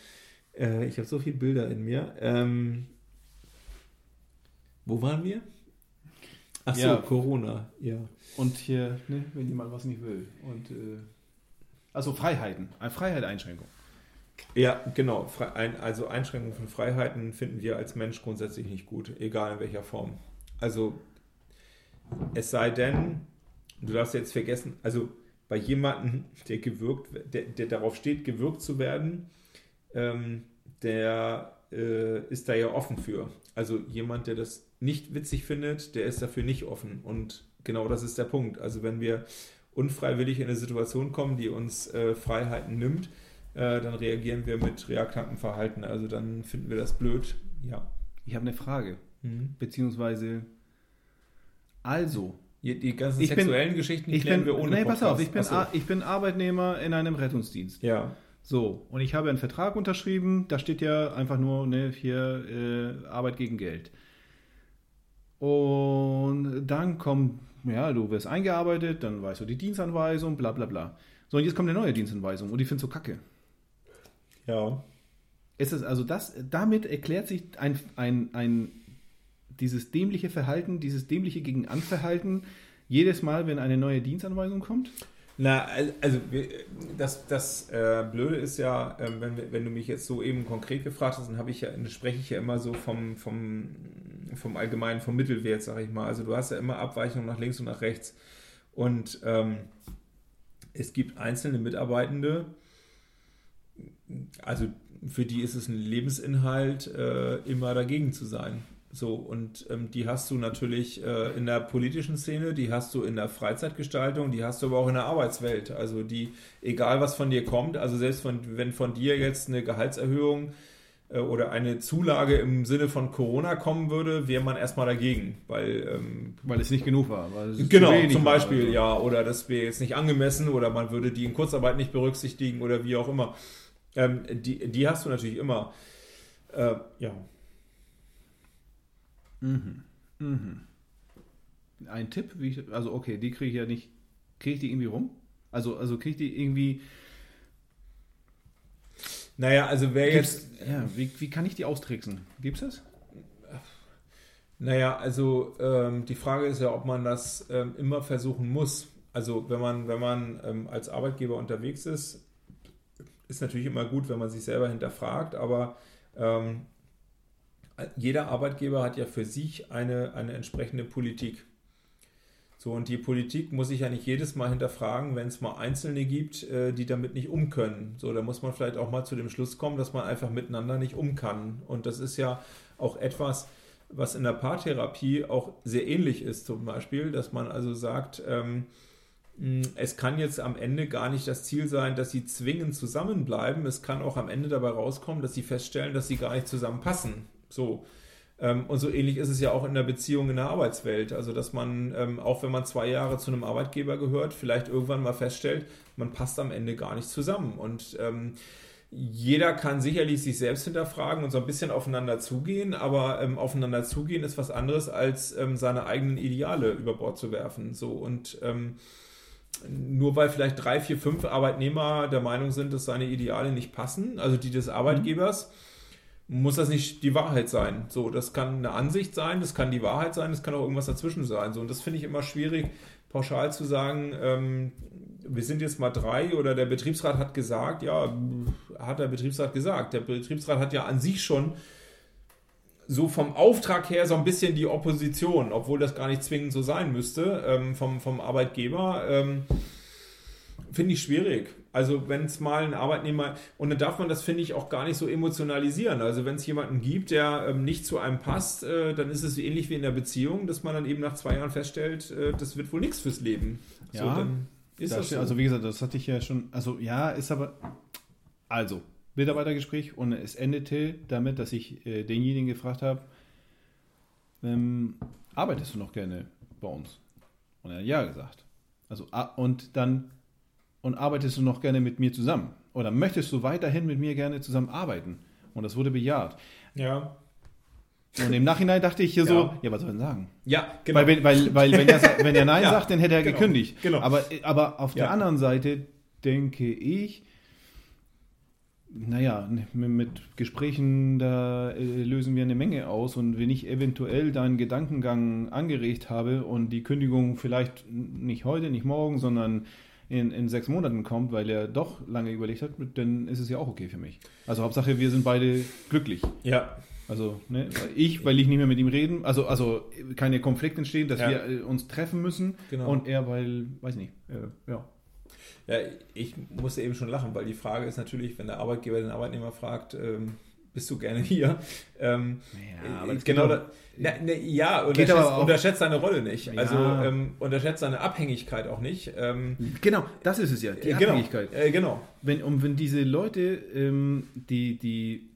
Äh, ich habe so viele Bilder in mir. Ähm, wo waren wir? Ach so, Ja. Corona, ja. und hier, ne, wenn jemand was nicht will. Und, äh, also Freiheiten. Eine Freiheit, Einschränkung. Ja, genau. Also Einschränkungen von Freiheiten finden wir als Mensch grundsätzlich nicht gut, egal in welcher Form. Also es sei denn, du darfst jetzt vergessen, also bei jemandem, der gewirkt, der, der darauf steht, gewirkt zu werden, ähm, der äh, ist da ja offen für. Also jemand, der das nicht witzig findet, der ist dafür nicht offen. Und genau das ist der Punkt. Also wenn wir unfreiwillig in eine Situation kommen, die uns äh, Freiheiten nimmt, äh, dann reagieren wir mit reaktantem Verhalten. Also dann finden wir das blöd. Ja. Ich habe eine Frage. Mhm. Beziehungsweise, also, Die, die ganzen Ich bin- sexuellen Geschichten ich klären bin, wir ohne nee, pass auf, ich bin, Ach so. Ar- ich bin Arbeitnehmer in einem Rettungsdienst. Ja. So, und ich habe einen Vertrag unterschrieben, da steht ja einfach nur, ne, hier äh, Arbeit gegen Geld. Und dann kommt, ja, du wirst eingearbeitet, dann weißt du die Dienstanweisung, bla bla bla. So, und jetzt kommt eine neue Dienstanweisung und ich finde so kacke. Ja. Es ist also das, damit erklärt sich ein, ein, ein, dieses dämliche Verhalten, dieses dämliche Gegenanverhalten jedes Mal, wenn eine neue Dienstanweisung kommt. Na, al- also das, das äh, Blöde ist ja, ähm, wenn, wenn du mich jetzt so eben konkret gefragt hast, dann habe ich ja, dann spreche ich ja immer so vom, vom, vom Allgemeinen, vom Mittelwert, sage ich mal. Also du hast ja immer Abweichungen nach links und nach rechts. Und ähm, es gibt einzelne Mitarbeitende, also für die ist es ein Lebensinhalt, äh, immer dagegen zu sein. So, und ähm, die hast du natürlich äh, in der politischen Szene, die hast du in der Freizeitgestaltung, die hast du aber auch in der Arbeitswelt. Also die, egal was von dir kommt, also selbst von, wenn von dir jetzt eine Gehaltserhöhung oder eine Zulage im Sinne von Corona kommen würde, wäre man erstmal dagegen, weil ähm, Weil es nicht genug war. Genau, zum war Beispiel, oder so. ja, oder das wäre jetzt nicht angemessen oder man würde die in Kurzarbeit nicht berücksichtigen oder wie auch immer. Ähm, die, die hast du natürlich immer. Äh, ja. Ein Tipp, wie ich, also okay, die kriege ich ja nicht, kriege ich die irgendwie rum? Also, also kriege ich die irgendwie, Naja, also wer gibt's, jetzt. ja, wie, wie kann ich die austricksen? Gibt's das? Naja, also ähm, die Frage ist ja, ob man das ähm, immer versuchen muss. Also wenn man, wenn man ähm, als Arbeitgeber unterwegs ist, ist natürlich immer gut, wenn man sich selber hinterfragt, aber ähm, jeder Arbeitgeber hat ja für sich eine, eine entsprechende Politik. So, und die Politik muss sich ja nicht jedes Mal hinterfragen, wenn es mal Einzelne gibt, äh, die damit nicht um können. So, da muss man vielleicht auch mal zu dem Schluss kommen, dass man einfach miteinander nicht um kann. Und das ist ja auch etwas, was in der Paartherapie auch sehr ähnlich ist, zum Beispiel, dass man also sagt, ähm, mh, es kann jetzt am Ende gar nicht das Ziel sein, dass sie zwingend zusammenbleiben. Es kann auch am Ende dabei rauskommen, dass sie feststellen, dass sie gar nicht zusammenpassen. So. Ähm, und so ähnlich ist es ja auch in der Beziehung in der Arbeitswelt. Also, dass man, ähm, auch wenn man zwei Jahre zu einem Arbeitgeber gehört, vielleicht irgendwann mal feststellt, man passt am Ende gar nicht zusammen. Und ähm, jeder kann sicherlich sich selbst hinterfragen und so ein bisschen aufeinander zugehen, aber ähm, aufeinander zugehen ist was anderes, als ähm, seine eigenen Ideale über Bord zu werfen. So und ähm, nur weil vielleicht drei, vier, fünf Arbeitnehmer der Meinung sind, dass seine Ideale nicht passen, also die des Arbeitgebers, muss das nicht die Wahrheit sein. So, das kann eine Ansicht sein, das kann die Wahrheit sein, das kann auch irgendwas dazwischen sein. So, und das finde ich immer schwierig, pauschal zu sagen, ähm, wir sind jetzt mal drei oder der Betriebsrat hat gesagt, ja, hat der Betriebsrat gesagt. Der Betriebsrat hat ja an sich schon so vom Auftrag her so ein bisschen die Opposition, obwohl das gar nicht zwingend so sein müsste, ähm, vom, vom Arbeitgeber. Ähm, Finde ich schwierig. Also wenn es mal ein Arbeitnehmer, und dann darf man das, finde ich, auch gar nicht so emotionalisieren. Also wenn es jemanden gibt, der ähm, nicht zu einem passt, äh, dann ist es ähnlich wie in der Beziehung, dass man dann eben nach zwei Jahren feststellt, äh, das wird wohl nichts fürs Leben. Ja, so, dann ist Das das, so. Also wie gesagt, das hatte ich ja schon. Also ja, ist aber. Also, Mitarbeitergespräch und es endete damit, dass ich äh, denjenigen gefragt habe, ähm, arbeitest du noch gerne bei uns? Und er hat ja gesagt. Also und dann und arbeitest du noch gerne mit mir zusammen? Oder möchtest du weiterhin mit mir gerne zusammen arbeiten? Und das wurde bejaht. ja. Und im Nachhinein dachte ich hier so, Ja. ja, was soll denn sagen? ja, genau. Weil, wenn- weil, weil wenn, er, wenn er Nein (laughs) Ja, sagt, dann hätte er genau, gekündigt. genau. Aber, aber auf der Ja. anderen Seite denke ich, naja, mit, mit Gesprächen, da äh, lösen wir eine Menge aus. Und wenn ich eventuell deinen Gedankengang angeregt habe und die Kündigung vielleicht nicht heute, nicht morgen, sondern in, in sechs Monaten kommt, weil er doch lange überlegt hat, dann ist es ja auch okay für mich. Also Hauptsache, wir sind beide glücklich. ja, Also ne, ich, weil ich nicht mehr mit ihm reden, also, also keine Konflikte entstehen, dass Ja. wir äh, uns treffen müssen. Genau. Und er, weil, weiß nicht, äh, ja. Ja, ich musste eben schon lachen, weil die Frage ist natürlich, wenn der Arbeitgeber den Arbeitnehmer fragt, ähm, bist du gerne hier? Ähm, Ja, aber äh, genau, da, na, na, ja, unterschätzt, auch- unterschätzt seine Rolle nicht. Ja. Also ähm, unterschätzt seine Abhängigkeit auch nicht. Ähm, Genau, das ist es ja, die äh, genau, Abhängigkeit. Äh, genau. Wenn, und wenn diese Leute, ähm, die, die,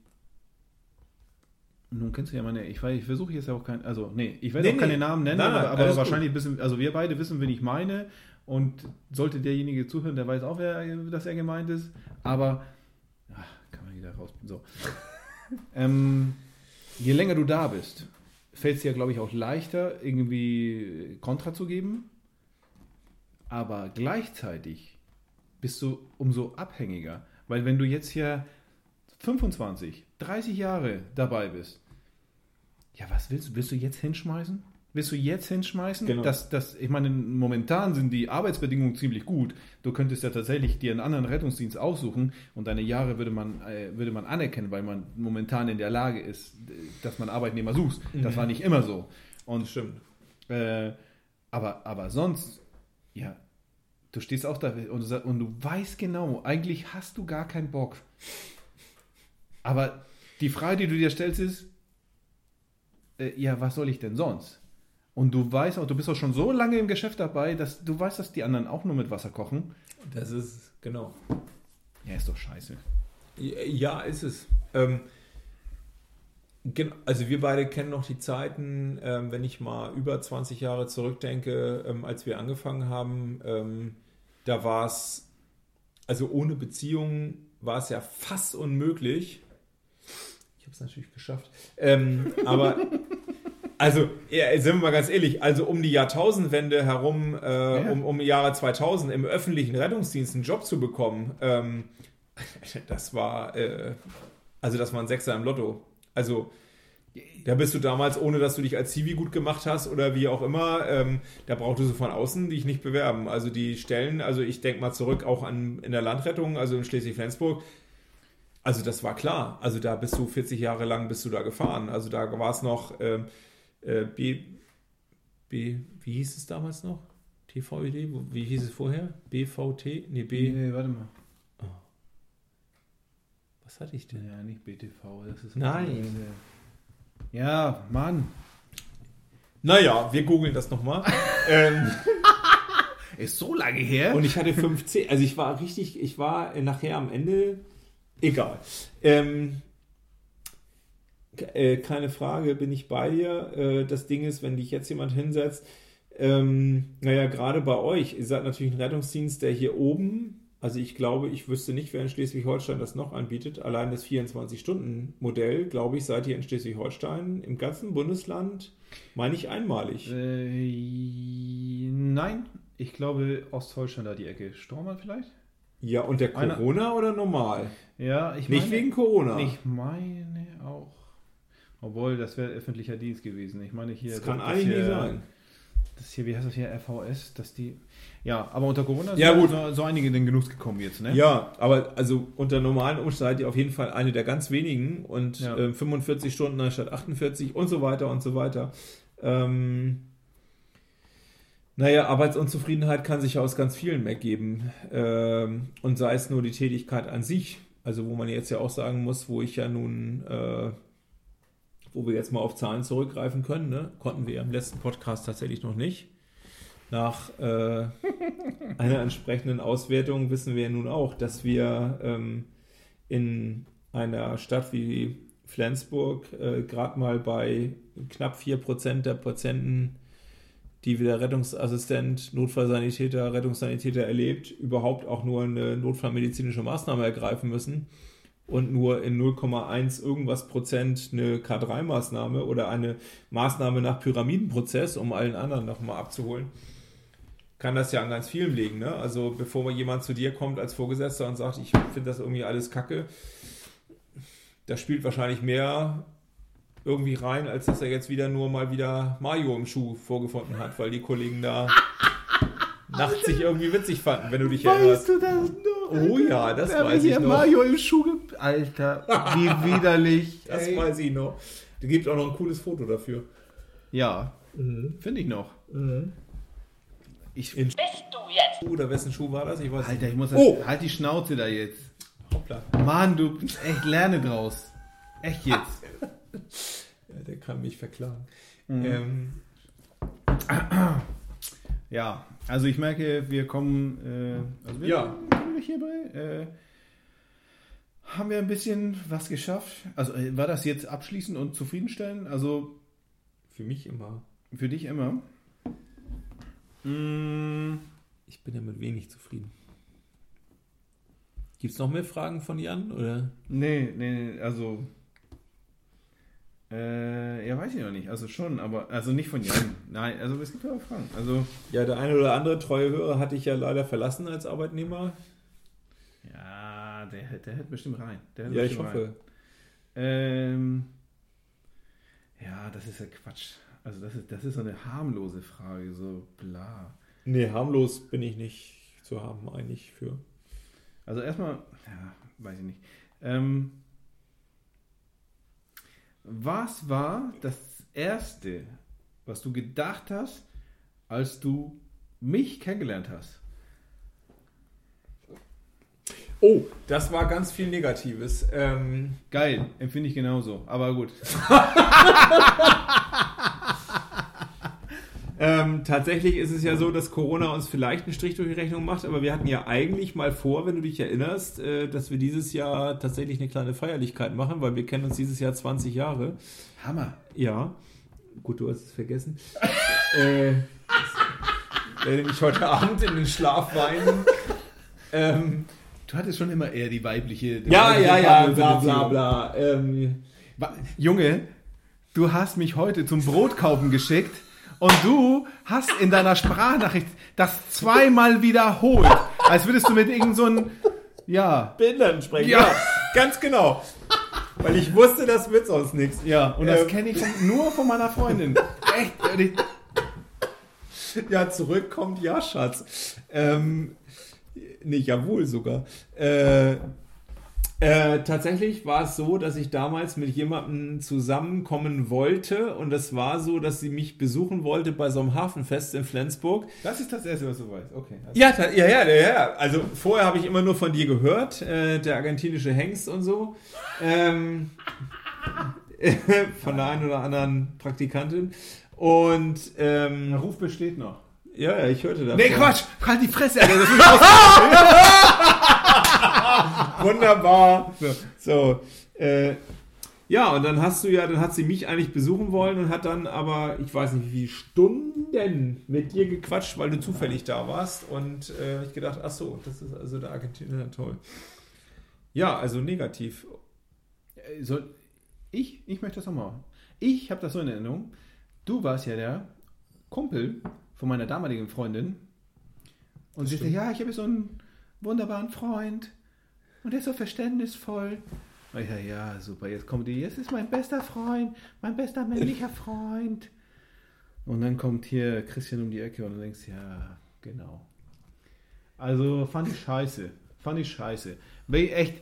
nun kennst du ja meine, ich, weiß, ich versuche jetzt ja auch kein, also nee, ich werde Nee, auch keine nee. Namen nennen, Nein, aber, aber wahrscheinlich wissen, also wir beide wissen, wen ich meine und sollte derjenige zuhören, der weiß auch, wer, dass er gemeint ist, aber, ach, kann man wieder raus, so. Ähm, je länger du da bist, fällt es dir, glaube ich, auch leichter, irgendwie Kontra zu geben, aber gleichzeitig bist du umso abhängiger. Weil wenn du jetzt hier 25, 30 Jahre dabei bist, ja, was willst du? Willst du jetzt hinschmeißen? Willst du jetzt hinschmeißen? Genau. Das, das, ich meine, momentan sind die Arbeitsbedingungen ziemlich gut. Du könntest ja tatsächlich dir einen anderen Rettungsdienst aussuchen und deine Jahre würde man, äh, würde man anerkennen, weil man momentan in der Lage ist, dass man Arbeitnehmer sucht. Das Mhm. war nicht immer so. Und Stimmt. äh, aber, aber sonst, ja, du stehst auch da und du, und du weißt genau, eigentlich hast du gar keinen Bock. Aber die Frage, die du dir stellst, ist, äh, ja, was soll ich denn sonst? Und du weißt auch, du bist auch schon so lange im Geschäft dabei, dass du weißt, dass die anderen auch nur mit Wasser kochen. Das ist, genau. Ja, ist doch scheiße. Ja, ist es. Ähm, also wir beide kennen noch die Zeiten, ähm, wenn ich mal über 20 Jahre zurückdenke, ähm, als wir angefangen haben, ähm, da war es, also ohne Beziehung war es ja fast unmöglich. Ich habe es natürlich geschafft. Ähm, aber (laughs) also, ja, sind wir mal ganz ehrlich, also um die Jahrtausendwende herum, äh, Ja. um, um Jahre 2000 im öffentlichen Rettungsdienst einen Job zu bekommen, ähm, (laughs) das war, äh, also das war ein Sechser im Lotto. Also, da bist du damals, ohne dass du dich als Zivi gut gemacht hast oder wie auch immer, ähm, da brauchtest du von außen dich nicht bewerben. Also die Stellen, also ich denke mal zurück auch an in der Landrettung, also in Schleswig-Flensburg, also das war klar. Also da bist du 40 Jahre lang bist du da gefahren. Also da war es noch ähm, äh, B, B, wie hieß es damals noch? TVED? Wo- Wie hieß es vorher? BVT? Nee, B. Nee, warte mal. Was hatte ich denn? Ja, nicht BTV, das ist. Nein. Ja, Mann. Naja, wir googeln das nochmal. (laughs) ähm, Ist so lange her. und ich hatte 15, also ich war richtig, ich war nachher am Ende, egal. Ähm, äh, keine Frage, bin ich bei dir. Äh, das Ding ist, wenn dich jetzt jemand hinsetzt, ähm, naja, gerade bei euch, ihr seid natürlich ein Rettungsdienst, der hier oben, also ich glaube, ich wüsste nicht, wer in Schleswig-Holstein das noch anbietet. Allein das 24-Stunden-Modell, glaube ich, seid ihr in Schleswig-Holstein im ganzen Bundesland, meine ich, einmalig. Äh, nein, ich glaube Ostholstein da die Ecke. Stormann vielleicht? Ja, und der Einer- Corona oder normal? Ja, ich Nicht meine, wegen Corona. Ich meine. Obwohl, das wäre öffentlicher Dienst gewesen. Ich meine hier. das kann das eigentlich hier, nicht sein. das hier, wie heißt das hier, RVS, dass die. Ja, aber unter Corona sind Ja, gut. So, so einige in den Genuss gekommen jetzt, ne? Ja, aber also unter normalen Umständen seid ihr auf jeden Fall eine der ganz wenigen und Ja. äh, 45 Stunden anstatt 48 und so weiter und so weiter. Ähm, naja, Arbeitsunzufriedenheit kann sich ja aus ganz vielen ergeben. Ähm, und sei es nur die Tätigkeit an sich. Also wo man jetzt ja auch sagen muss, wo ich ja nun, äh, wo wir jetzt mal auf Zahlen zurückgreifen können, ne? konnten wir im letzten Podcast tatsächlich noch nicht. Nach äh, (laughs) einer entsprechenden Auswertung wissen wir ja nun auch, dass wir ähm, in einer Stadt wie Flensburg äh, gerade mal bei knapp 4% der Patienten, die wie der Rettungsassistent, Notfallsanitäter, Rettungssanitäter erlebt, überhaupt auch nur eine notfallmedizinische Maßnahme ergreifen müssen und nur in 0,1 irgendwas Prozent eine K3-Maßnahme oder eine Maßnahme nach Pyramidenprozess, um allen anderen nochmal abzuholen kann das ja an ganz vielen liegen. Ne? Also bevor jemand zu dir kommt als Vorgesetzter und sagt, ich finde das irgendwie alles kacke, da spielt wahrscheinlich mehr irgendwie rein, als dass er jetzt wieder nur mal wieder Mario im Schuh vorgefunden hat, weil die Kollegen da (laughs) nachts sich irgendwie witzig fanden, wenn du dich erinnerst. du das noch? Oh ja, das weiß ich noch. Mario im Schuh Alter, wie widerlich. (laughs) Das ey. weiß ich noch. Da gibt auch noch ein cooles Foto dafür. Ja, finde ich noch. Ich, Bist du jetzt? Oder wessen Schuh war das? Ich weiß Alter, ich muss Oh! halt die Schnauze da jetzt. Hoppla. Mann, du, echt lerne draus. Echt jetzt. (laughs) Ja, der kann mich verklagen. Mhm. Ähm, Ja, also ich merke, wir kommen, äh, also wir Ja. kommen hierbei, äh, haben wir ein bisschen was geschafft. Also äh, war das jetzt abschließend und zufriedenstellend? Also für mich immer. für dich immer? Mm, Ich bin damit wenig zufrieden. Gibt es noch mehr Fragen von Jan? Oder? nee, nee, nee, also äh, ja, weiß ich noch nicht. Also schon, aber also nicht von Jan. Nein, also es gibt ja auch Fragen. Also Ja, der eine oder andere treue Hörer hatte ich ja leider verlassen als Arbeitnehmer. Der, der hätte bestimmt rein. Der hätte Ja, ich bestimmt hoffe. Rein. Ähm, ja, das ist ja Quatsch. Also das ist, das ist so eine harmlose Frage, so bla. Nee, harmlos bin ich nicht zu haben eigentlich für. Also erstmal, ja, weiß ich nicht. Ähm, was war das Erste, was du gedacht hast, als du mich kennengelernt hast? Oh, das war ganz viel Negatives. Ähm, Geil, empfinde ich genauso, aber gut. (laughs) Ähm, tatsächlich ist es ja so, dass Corona uns vielleicht einen Strich durch die Rechnung macht, aber wir hatten ja eigentlich mal vor, wenn du dich erinnerst, äh, dass wir dieses Jahr tatsächlich eine kleine Feierlichkeit machen, weil wir kennen uns dieses Jahr 20 Jahre. Hammer. Ja, gut, du hast es vergessen. äh, ich werde mich heute Abend in den Schlaf weinen. Ähm, Du hattest schon immer eher die weibliche. die ja, weibliche ja, ja, bla bla bla. Ähm, Junge, du hast mich heute zum Brotkaufen geschickt und du hast in deiner Sprachnachricht das zweimal wiederholt. Als würdest du mit irgend so einem, ja, Bildern sprechen. Ja. Ja. ganz genau. Weil ich wusste, das wird sonst nichts. ja, und das Ähm. kenne ich nur von meiner Freundin. Echt, ehrlich. Ja, zurückkommt, ja, Schatz. Ähm, nee, jawohl sogar. Äh, äh, tatsächlich war es so, dass ich damals mit jemandem zusammenkommen wollte und es war so, dass sie mich besuchen wollte bei so einem Hafenfest in Flensburg. Das ist das Erste, was du weißt. Okay. Also, Ja, ja, ja, ja, ja. Also vorher habe ich immer nur von dir gehört, äh, der argentinische Hengst und so. Ähm, (laughs) von der einen oder anderen Praktikantin. Und ähm, der Ruf besteht noch. Ja, ja, ich hörte das. Nee, Quatsch! Halt die Fresse, Alter. Das ist (laughs) raus. Wunderbar. So, äh, ja, und dann hast du ja, dann hat sie mich eigentlich besuchen wollen und hat dann aber, ich weiß nicht wie viele Stunden mit dir gequatscht, weil du zufällig da warst. Und äh, ich gedacht, ach so, das ist also der Argentinier, toll. Ja, also negativ. Äh, So, ich, ich möchte das nochmal. Ich habe das so in Erinnerung. Du warst ja der Kumpel von meiner damaligen Freundin. Und sie sagte, ja, ich habe so einen wunderbaren Freund. Und der ist so verständnisvoll. Und ich dachte, ja, super, jetzt kommt die, jetzt ist mein bester Freund, mein bester männlicher (laughs) Freund. Und dann kommt hier Christian um die Ecke und du denkst, ja, genau. Also fand ich scheiße. Fand ich scheiße. Weil ich echt,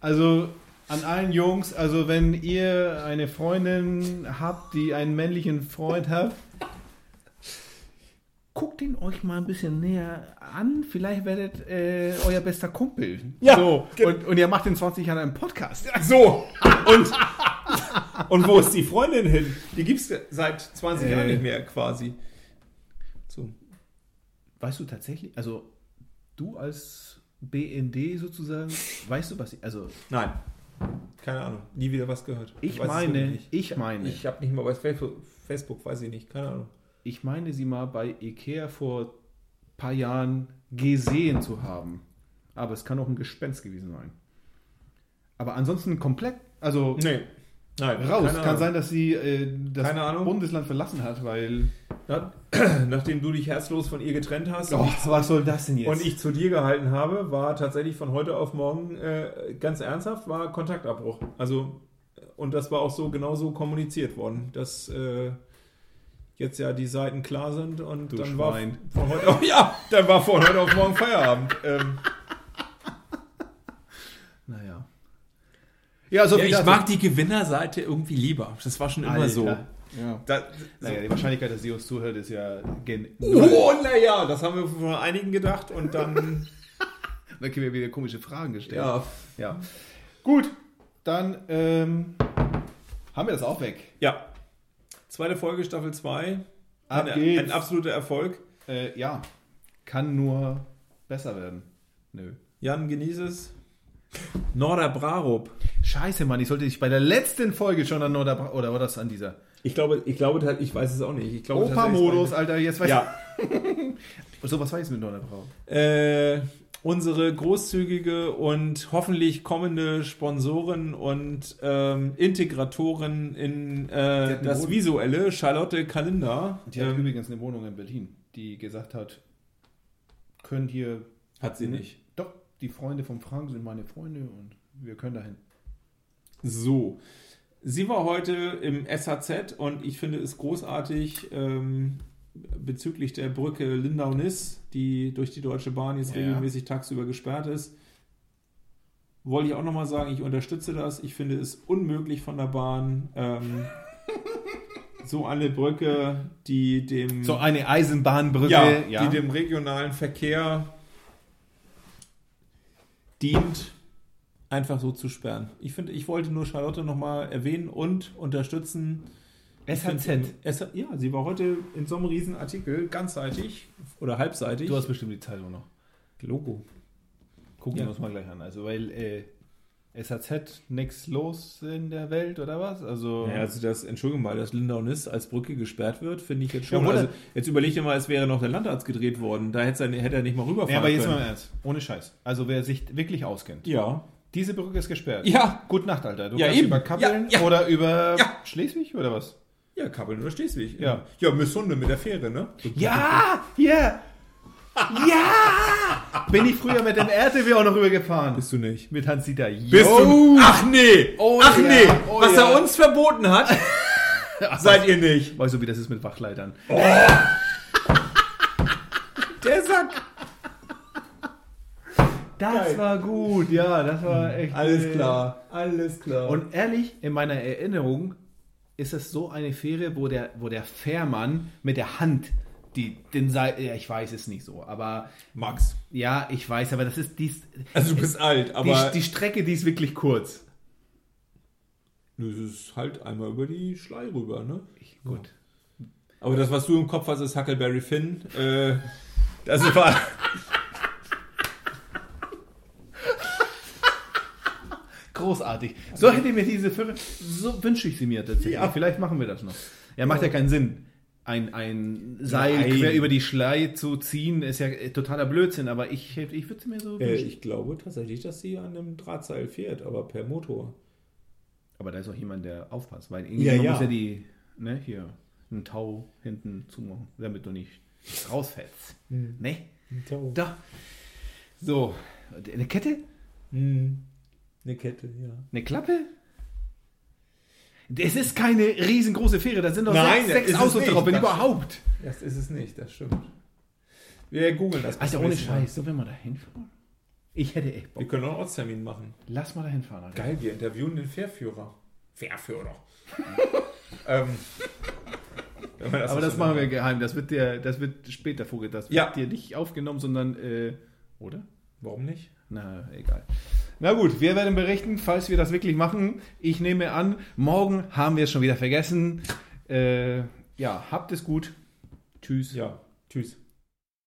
also an allen Jungs, also wenn ihr eine Freundin habt, die einen männlichen Freund hat, guckt ihn euch mal ein bisschen näher an. Vielleicht werdet äh, euer bester Kumpel. Ja, so. Und, und ihr macht in 20 Jahren einen Podcast. So, und, (laughs) und wo ist die Freundin hin? Die gibt es seit 20 Jahren Äh. nicht mehr quasi. So. Weißt du tatsächlich, also du als BND sozusagen, weißt du was ich, also Nein, keine Ahnung, nie wieder was gehört. ich es meine, ich meine, Ich habe nicht mal bei Facebook, weiß ich nicht, keine Ahnung. Ich meine sie mal bei Ikea vor ein paar Jahren gesehen zu haben. Aber es kann auch ein Gespenst gewesen sein. Aber ansonsten komplett, also Nee, nein, raus. Kann Ahnung. sein, dass sie äh, das. Bundesland verlassen hat, weil. Na, (clears throat) nachdem du dich herzlos von ihr getrennt hast Oh, was soll das denn jetzt? und ich zu dir gehalten habe, war tatsächlich von heute auf morgen äh, ganz ernsthaft, war Kontaktabbruch. Also, und das war auch so genauso kommuniziert worden, dass äh, jetzt ja die Seiten klar sind und Du dann war Schwein. von heute auf, ja, dann war von heute auf morgen Feierabend. Ähm, naja. Ja, so Ja, ich mag die Gewinnerseite irgendwie lieber. Das war schon immer Alter. so. Ja. da, Naja, die Wahrscheinlichkeit, dass sie uns zuhört, ist ja gen oh, naja, das haben wir von einigen gedacht und dann, (laughs) Dann können wir wieder komische Fragen gestellt. ja, Ja. Gut, dann ähm, haben wir das auch weg. ja. Zweite Folge, Staffel 2. Ab Ein, ein absoluter Erfolg. Äh, ja, kann nur besser werden. Nö. Jan, genieße es. Norder Brarup. Scheiße, Mann, ich sollte dich bei der letzten Folge schon an Nordabra oder war das an dieser? Ich glaube, ich glaube, ich weiß es auch nicht. Ich glaube, Opa-Modus, Alter, jetzt weiß Ja, ich. (laughs) So, was war jetzt mit Nordabra? äh, unsere großzügige und hoffentlich kommende Sponsoren und ähm, Integratoren in äh, das eine Visuelle, Charlotte Kalender. Die hat ähm, übrigens eine Wohnung in Berlin, die gesagt hat, könnt ihr. hat sie nicht. Doch, die Freunde von Frank sind meine Freunde und wir können dahin. So. Sie war heute im SHZ und ich finde es großartig ähm, bezüglich der Brücke Lindau-Niss, die durch die Deutsche Bahn jetzt Ja. regelmäßig tagsüber gesperrt ist. Wollte ich auch nochmal sagen, ich unterstütze das. Ich finde es unmöglich von der Bahn, ähm, (laughs) so eine Brücke, die dem, So eine Eisenbahnbrücke, ja, die dem regionalen Verkehr dient, einfach so zu sperren. Ich finde, ich wollte nur Charlotte nochmal erwähnen und unterstützen. SHZ. Ja, sie war heute in so einem riesen Artikel, ganzseitig oder halbseitig. Du hast bestimmt die Zeitung noch. Logo. Gucken Ja. wir uns mal gleich an. Also, weil äh, SHZ nichts los in der Welt oder was? Also, Ja, also das, Entschuldigung mal, dass Lindau Niss als Brücke gesperrt wird, finde ich jetzt schon. Ja, also jetzt überleg dir mal, es wäre noch der Landarzt gedreht worden. Da hätte er, hätte er nicht mal rüberfahren ja, aber jetzt mal können. im Ernst. Ohne Scheiß. Also, wer sich wirklich auskennt. Ja. Diese Brücke ist gesperrt. Ja. Gut Nacht, Alter. Du Ja, kannst eben. über Kappeln Ja, ja. oder über. Schleswig oder was? Ja, Kappeln oder Schleswig. Ja. Ja, Missunde mit der Fähre, ne? Ja! Ja! Ja! Bin ich früher mit dem RTW auch noch rübergefahren. Bist du nicht. Mit Hans-Dieter. Bist du? Ach nee! Oh Ach ja, nee! oh Was ja. er uns verboten hat, (laughs) seid ihr nicht. Weißt du, wie das ist mit Wachleitern? (laughs) Der Sack. Das Geil. war gut, ja, das war echt. äh, klar. Alles klar. Und ehrlich, in meiner Erinnerung ist es so eine Fähre, wo der, wo der Fährmann mit der Hand die, den Seil, ja, ich weiß es nicht so, aber Max. ja, ich weiß, aber das ist dies, Also du bist alt, aber die, die Strecke, die ist wirklich kurz. das ist halt einmal über die Schlei rüber, ne? Gut. Aber das, was du im Kopf hast, ist Huckleberry Finn. Äh, das war. (laughs) Großartig. So hätte mir diese Fähre, so wünsche ich sie mir tatsächlich. Ja. Vielleicht machen wir das noch. Ja, macht ja keinen Sinn. Ein, ein Seil Nein. quer über die Schlei zu ziehen, ist ja äh, totaler Blödsinn, aber ich, ich würde sie mir so Äh, wünschen. ich glaube tatsächlich, dass sie an einem Drahtseil fährt, aber per Motor. Aber da ist auch jemand, der aufpasst, weil Ja, irgendjemand ja. muss ja die, ne, hier, einen Tau hinten zumachen, damit du nicht rausfällst. Hm. Ne? Da. So, eine Kette? Hm. Eine Kette, ja. Eine Klappe? Es ist keine riesengroße Fähre, da sind doch Nein, sechs, sechs Autos drauf, wenn das überhaupt. Das ist es nicht, das stimmt. Wir googeln das. Alter, zum ohne Mal. Scheiß, so wenn wir da hinfahren. Ich hätte echt Bock. Wir können auch einen Ortstermin machen. Lass mal da hinfahren. Alter. Geil, wir interviewen den Fährführer. Fährführer. (laughs) ähm, wir Aber das machen wir geheim. Das wird, der, das wird später vorgeht. Das wird Ja. dir nicht aufgenommen, sondern, äh, oder? Warum nicht? Na, egal. Na gut, wir werden berichten, falls wir das wirklich machen. Ich nehme an, morgen haben wir es schon wieder vergessen. Äh, ja, habt es gut. Tschüss. Ja, tschüss.